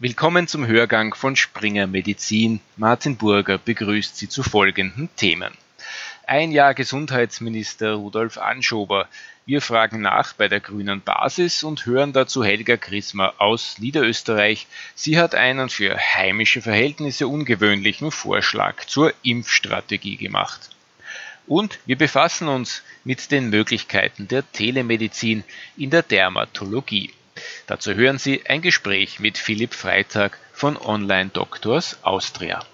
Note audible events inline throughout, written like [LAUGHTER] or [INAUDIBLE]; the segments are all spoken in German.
Willkommen zum Hörgang von Springer Medizin. Martin Burger begrüßt Sie zu folgenden Themen. Ein Jahr Gesundheitsminister Rudolf Anschober. Wir fragen nach bei der grünen Basis und hören dazu Helga Chrismer aus Niederösterreich. Sie hat einen für heimische Verhältnisse ungewöhnlichen Vorschlag zur Impfstrategie gemacht. Und wir befassen uns mit den Möglichkeiten der Telemedizin in der Dermatologie. Dazu hören Sie ein Gespräch mit Philipp Freitag von Online Doctors Austria.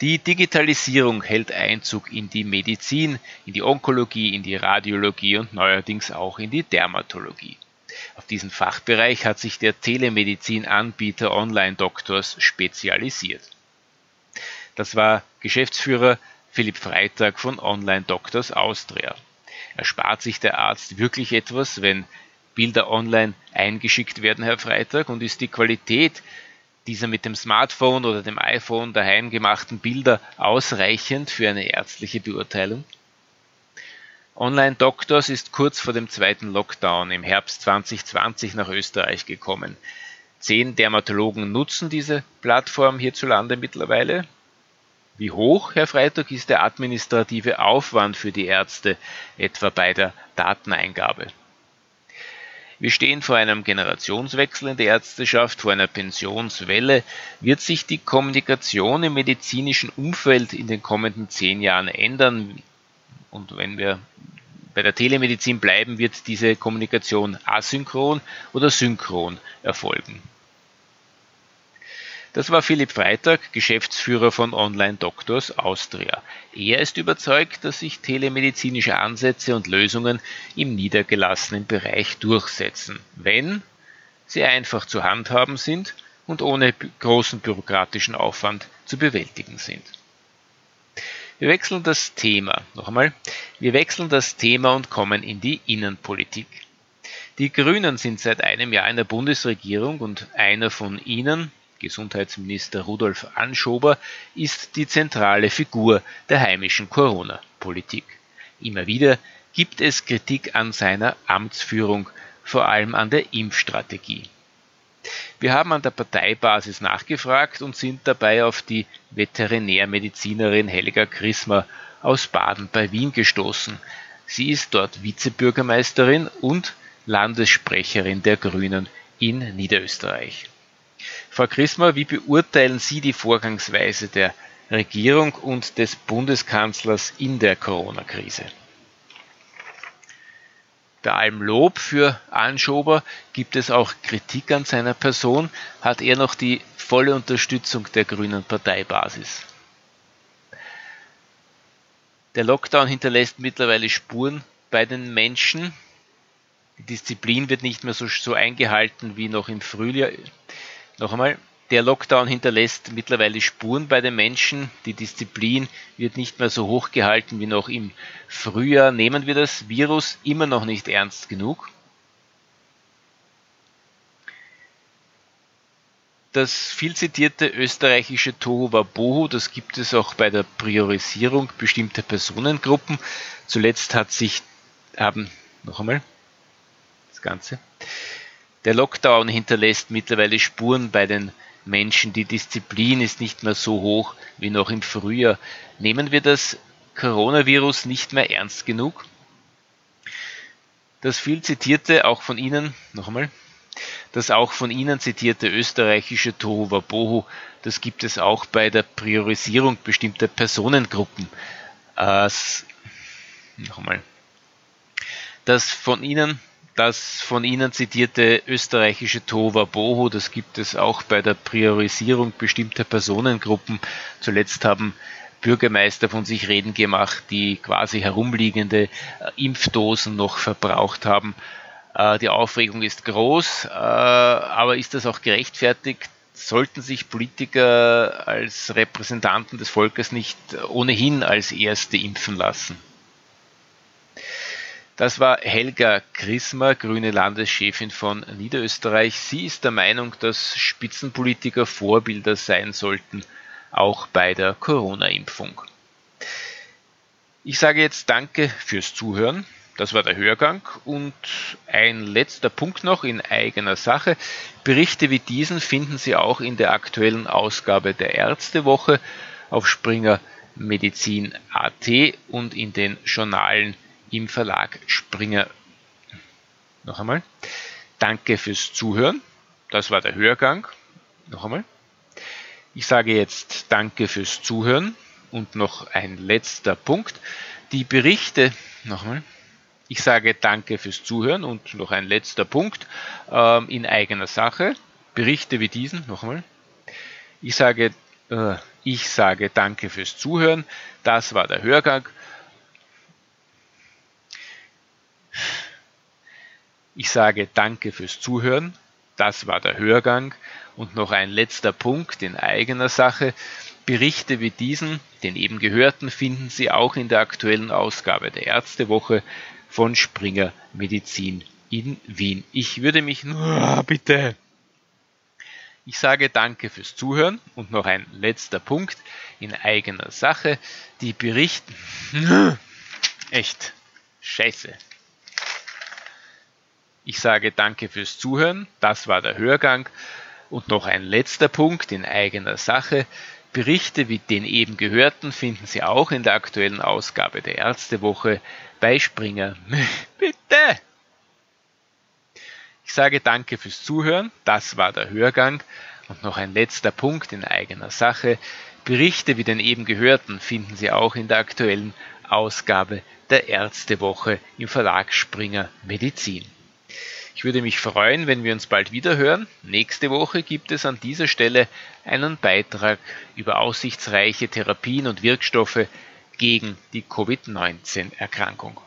Die Digitalisierung hält Einzug in die Medizin, in die Onkologie, in die Radiologie und neuerdings auch in die Dermatologie. Auf diesen Fachbereich hat sich der Telemedizin-Anbieter Online Doctors spezialisiert. Das war Geschäftsführer Philipp Freitag von Online Doctors Austria. Erspart sich der Arzt wirklich etwas, wenn Bilder online eingeschickt werden, Herr Freitag? Und ist die Qualität dieser mit dem Smartphone oder dem iPhone daheim gemachten Bilder ausreichend für eine ärztliche Beurteilung? Online Doctors ist kurz vor dem zweiten Lockdown im Herbst 2020 nach Österreich gekommen. Zehn Dermatologen nutzen diese Plattform hierzulande mittlerweile. Wie hoch, Herr Freitag, ist der administrative Aufwand für die Ärzte, etwa bei der Dateneingabe? Wir stehen vor einem Generationswechsel in der Ärzteschaft, vor einer Pensionswelle. Wird sich die Kommunikation im medizinischen Umfeld in den kommenden zehn Jahren ändern? Und wenn wir bei der Telemedizin bleiben, wird diese Kommunikation asynchron oder synchron erfolgen. Das war Philipp Freitag, Geschäftsführer von Online Doctors Austria. Er ist überzeugt, dass sich telemedizinische Ansätze und Lösungen im niedergelassenen Bereich durchsetzen, wenn sie einfach zu handhaben sind und ohne großen bürokratischen Aufwand zu bewältigen sind. Wir wechseln das Thema. Noch einmal. Wir wechseln das Thema und kommen in die Innenpolitik. Die Grünen sind seit einem Jahr in der Bundesregierung und einer von ihnen, Gesundheitsminister Rudolf Anschober ist die zentrale Figur der heimischen Corona-Politik. Immer wieder gibt es Kritik an seiner Amtsführung, vor allem an der Impfstrategie. Wir haben an der Parteibasis nachgefragt und sind dabei auf die Veterinärmedizinerin Helga Chrismer aus Baden bei Wien gestoßen. Sie ist dort Vizebürgermeisterin und Landessprecherin der Grünen in Niederösterreich. Frau Chrismer, wie beurteilen Sie die Vorgangsweise der Regierung und des Bundeskanzlers in der Corona-Krise? Bei allem Lob für Anschober gibt es auch Kritik an seiner Person. Hat er noch die volle Unterstützung der grünen Parteibasis? Der Lockdown hinterlässt mittlerweile Spuren bei den Menschen. Die Disziplin wird nicht mehr so, so eingehalten wie noch im Frühjahr. Noch einmal, der Lockdown hinterlässt mittlerweile Spuren bei den Menschen. Die Disziplin wird nicht mehr so hoch gehalten wie noch im Frühjahr. Nehmen wir das Virus immer noch nicht ernst genug? Das viel zitierte österreichische Tohuwabohu, das gibt es auch bei der Priorisierung bestimmter Personengruppen. Zuletzt hat sich, haben, noch einmal, das Ganze, der Lockdown hinterlässt mittlerweile Spuren bei den Menschen. Die Disziplin ist nicht mehr so hoch wie noch im Frühjahr. Nehmen wir das Coronavirus nicht mehr ernst genug? Das viel zitierte, auch von Ihnen, noch einmal, das auch von Ihnen zitierte österreichische Tohuwabohu, das gibt es auch bei der Priorisierung bestimmter Personengruppen. Äh, einmal. Das von Ihnen das von Ihnen zitierte österreichische Tova Boho, das gibt es auch bei der Priorisierung bestimmter Personengruppen. Zuletzt haben Bürgermeister von sich reden gemacht, die quasi herumliegende äh, Impfdosen noch verbraucht haben. Äh, die Aufregung ist groß, äh, aber ist das auch gerechtfertigt? Sollten sich Politiker als Repräsentanten des Volkes nicht ohnehin als Erste impfen lassen? Das war Helga Chrismer, grüne Landeschefin von Niederösterreich. Sie ist der Meinung, dass Spitzenpolitiker Vorbilder sein sollten, auch bei der Corona-Impfung. Ich sage jetzt Danke fürs Zuhören. das war der Hörgang. Und ein letzter Punkt noch in eigener Sache. Berichte wie diesen finden Sie auch in der aktuellen Ausgabe der Ärztewoche auf Springer Medizin AT und in den Journalen im Verlag Springer. Noch einmal. Danke fürs Zuhören. Das war der Hörgang. Noch einmal. Ich sage jetzt Danke fürs Zuhören und noch ein letzter Punkt. Die Berichte, nochmal, ich sage Danke fürs Zuhören und noch ein letzter Punkt ähm, in eigener Sache. Berichte wie diesen, nochmal. Ich sage, äh, ich sage Danke fürs Zuhören. Das war der Hörgang. Ich sage Danke fürs Zuhören. Das war der Hörgang. Und noch ein letzter Punkt in eigener Sache. Berichte wie diesen, den eben gehörten, finden Sie auch in der aktuellen Ausgabe der Ärztewoche von Springer Medizin in Wien. Ich würde mich nur ah, bitte. Ich sage danke fürs Zuhören und noch ein letzter Punkt in eigener Sache. Die Berichte. [LAUGHS] Echt. Scheiße. Ich sage danke fürs Zuhören. Das war der Hörgang. Und noch ein letzter Punkt in eigener Sache. Berichte wie den eben gehörten finden Sie auch in der aktuellen Ausgabe der Ärztewoche bei Springer. [LAUGHS] Bitte! Ich sage danke fürs Zuhören. Das war der Hörgang. Und noch ein letzter Punkt in eigener Sache. Berichte wie den eben gehörten finden Sie auch in der aktuellen Ausgabe der Ärztewoche im Verlag Springer Medizin. Ich würde mich freuen, wenn wir uns bald wieder hören. Nächste Woche gibt es an dieser Stelle einen Beitrag über aussichtsreiche Therapien und Wirkstoffe gegen die Covid-19-Erkrankung.